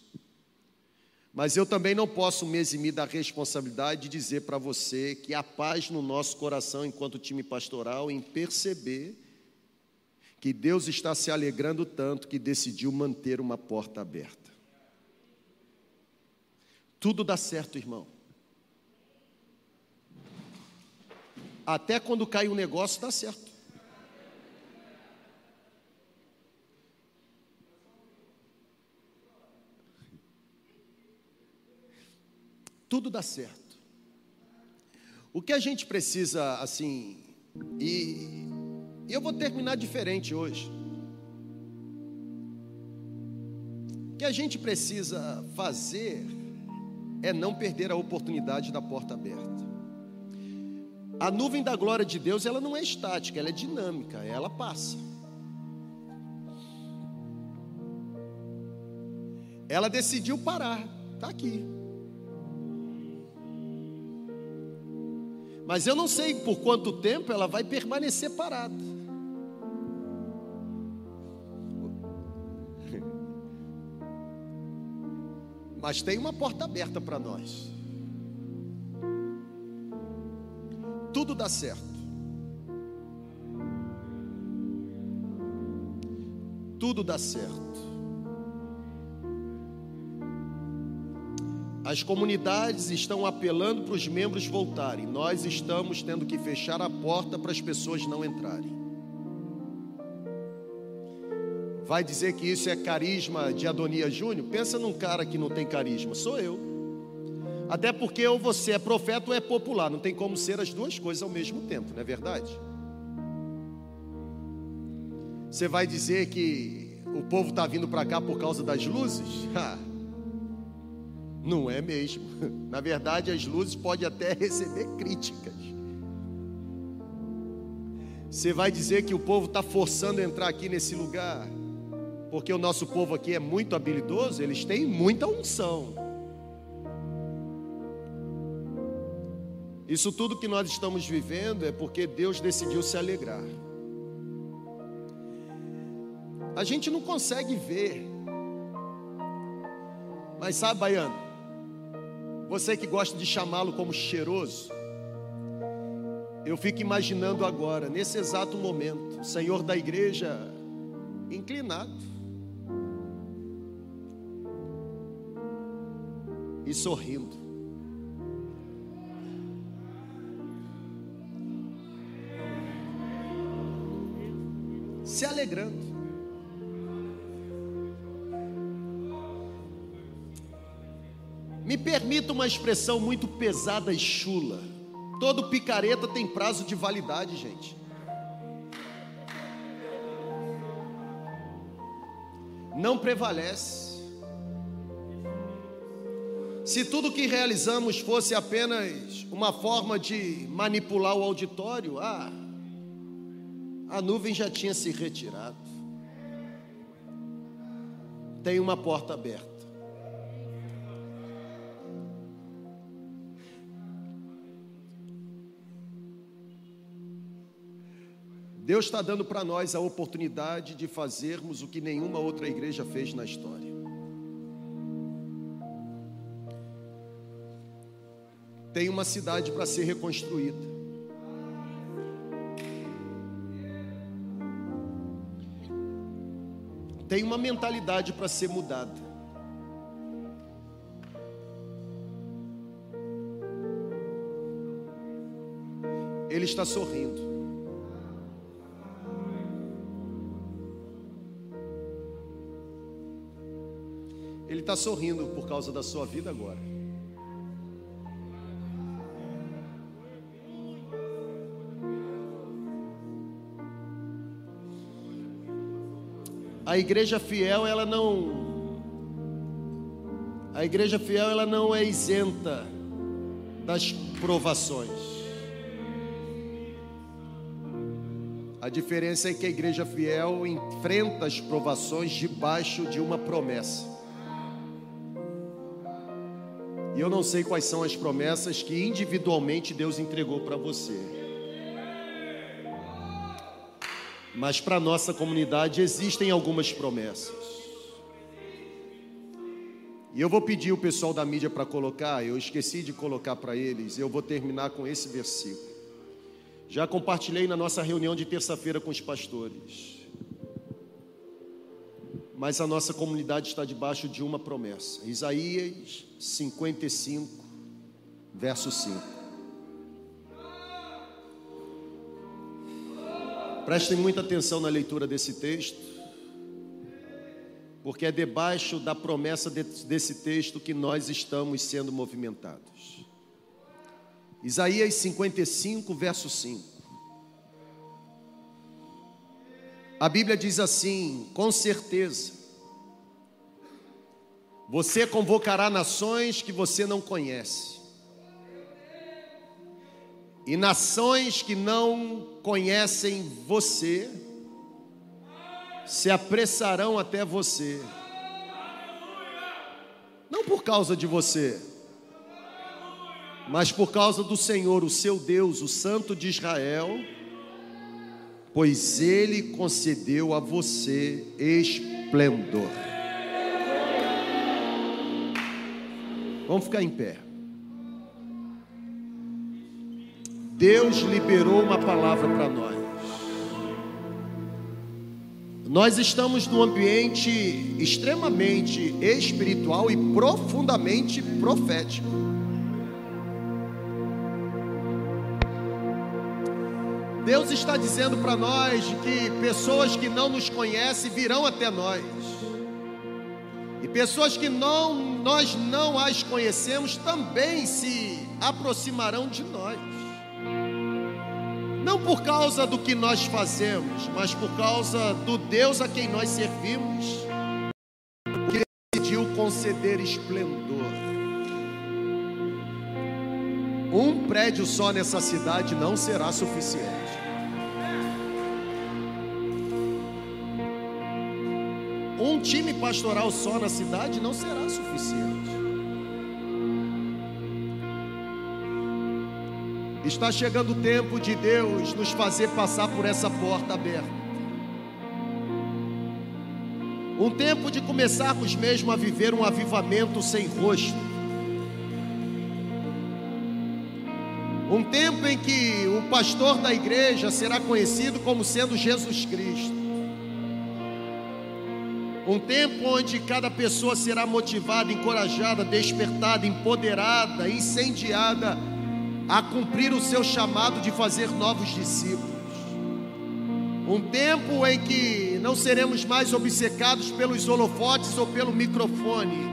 Mas eu também não posso me eximir da responsabilidade de dizer para você que há paz no nosso coração enquanto time pastoral em perceber que Deus está se alegrando tanto que decidiu manter uma porta aberta. Tudo dá certo, irmão. Até quando cai um negócio, está certo. Tudo dá certo. O que a gente precisa, assim, e, e eu vou terminar diferente hoje. O que a gente precisa fazer é não perder a oportunidade da porta aberta. A nuvem da glória de Deus, ela não é estática, ela é dinâmica, ela passa. Ela decidiu parar, está aqui. Mas eu não sei por quanto tempo ela vai permanecer parada. Mas tem uma porta aberta para nós. Tudo dá certo. Tudo dá certo. As comunidades estão apelando para os membros voltarem. Nós estamos tendo que fechar a porta para as pessoas não entrarem. Vai dizer que isso é carisma de Adonia Júnior? Pensa num cara que não tem carisma. Sou eu. Até porque ou você é profeta ou é popular. Não tem como ser as duas coisas ao mesmo tempo, não é verdade? Você vai dizer que o povo está vindo para cá por causa das luzes? Não é mesmo. Na verdade, as luzes podem até receber críticas. Você vai dizer que o povo está forçando a entrar aqui nesse lugar, porque o nosso povo aqui é muito habilidoso, eles têm muita unção. Isso tudo que nós estamos vivendo é porque Deus decidiu se alegrar. A gente não consegue ver, mas sabe, Baiano, você que gosta de chamá-lo como cheiroso, eu fico imaginando agora, nesse exato momento, o Senhor da igreja inclinado e sorrindo. Se alegrando. Me permita uma expressão muito pesada e chula. Todo picareta tem prazo de validade, gente. Não prevalece. Se tudo que realizamos fosse apenas uma forma de manipular o auditório, ah, a nuvem já tinha se retirado. Tem uma porta aberta. Deus está dando para nós a oportunidade de fazermos o que nenhuma outra igreja fez na história. Tem uma cidade para ser reconstruída. Tem uma mentalidade para ser mudada. Ele está sorrindo. Ele está sorrindo por causa da sua vida agora. A igreja fiel, ela não A igreja fiel, ela não é isenta das provações. A diferença é que a igreja fiel enfrenta as provações debaixo de uma promessa. E eu não sei quais são as promessas que individualmente Deus entregou para você. Mas para nossa comunidade existem algumas promessas. E eu vou pedir o pessoal da mídia para colocar, eu esqueci de colocar para eles, eu vou terminar com esse versículo. Já compartilhei na nossa reunião de terça-feira com os pastores mas a nossa comunidade está debaixo de uma promessa. Isaías 55, verso 5. Prestem muita atenção na leitura desse texto, porque é debaixo da promessa desse texto que nós estamos sendo movimentados. Isaías 55, verso 5. A Bíblia diz assim: com certeza, você convocará nações que você não conhece, e nações que não conhecem você, se apressarão até você, Não por causa de você, mas por causa do Senhor, o seu Deus, o Santo de Israel, pois ele concedeu a você esplendor. Vamos ficar em pé. Deus liberou uma palavra para nós. Nós estamos num ambiente extremamente espiritual e profundamente profético. Deus está dizendo para nós que pessoas que não nos conhecem virão até nós. E pessoas que não nós não as conhecemos também se aproximarão de nós não por causa do que nós fazemos, mas por causa do Deus a quem nós servimos, que decidiu conceder esplendor. Um prédio só nessa cidade não será suficiente. Um time pastoral só na cidade não será suficiente. Está chegando o tempo de Deus nos fazer passar por essa porta aberta. Um tempo de começarmos mesmo a viver um avivamento sem rosto. Um tempo em que o pastor da igreja será conhecido como sendo Jesus Cristo. Um tempo onde cada pessoa será motivada, encorajada, despertada, empoderada, incendiada a cumprir o seu chamado de fazer novos discípulos. Um tempo em que não seremos mais obcecados pelos holofotes ou pelo microfone,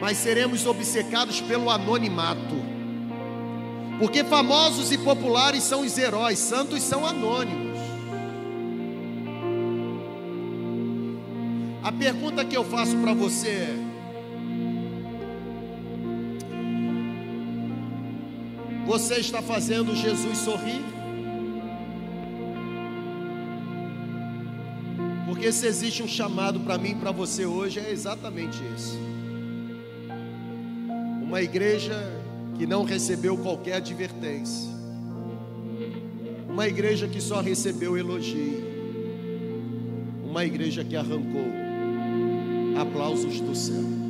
mas seremos obcecados pelo anonimato. Porque famosos e populares são os heróis, santos são anônimos. A pergunta que eu faço para você é: Você está fazendo Jesus sorrir? Porque se existe um chamado para mim e para você hoje, é exatamente esse. Uma igreja que não recebeu qualquer advertência. Uma igreja que só recebeu elogio. Uma igreja que arrancou aplausos do céu.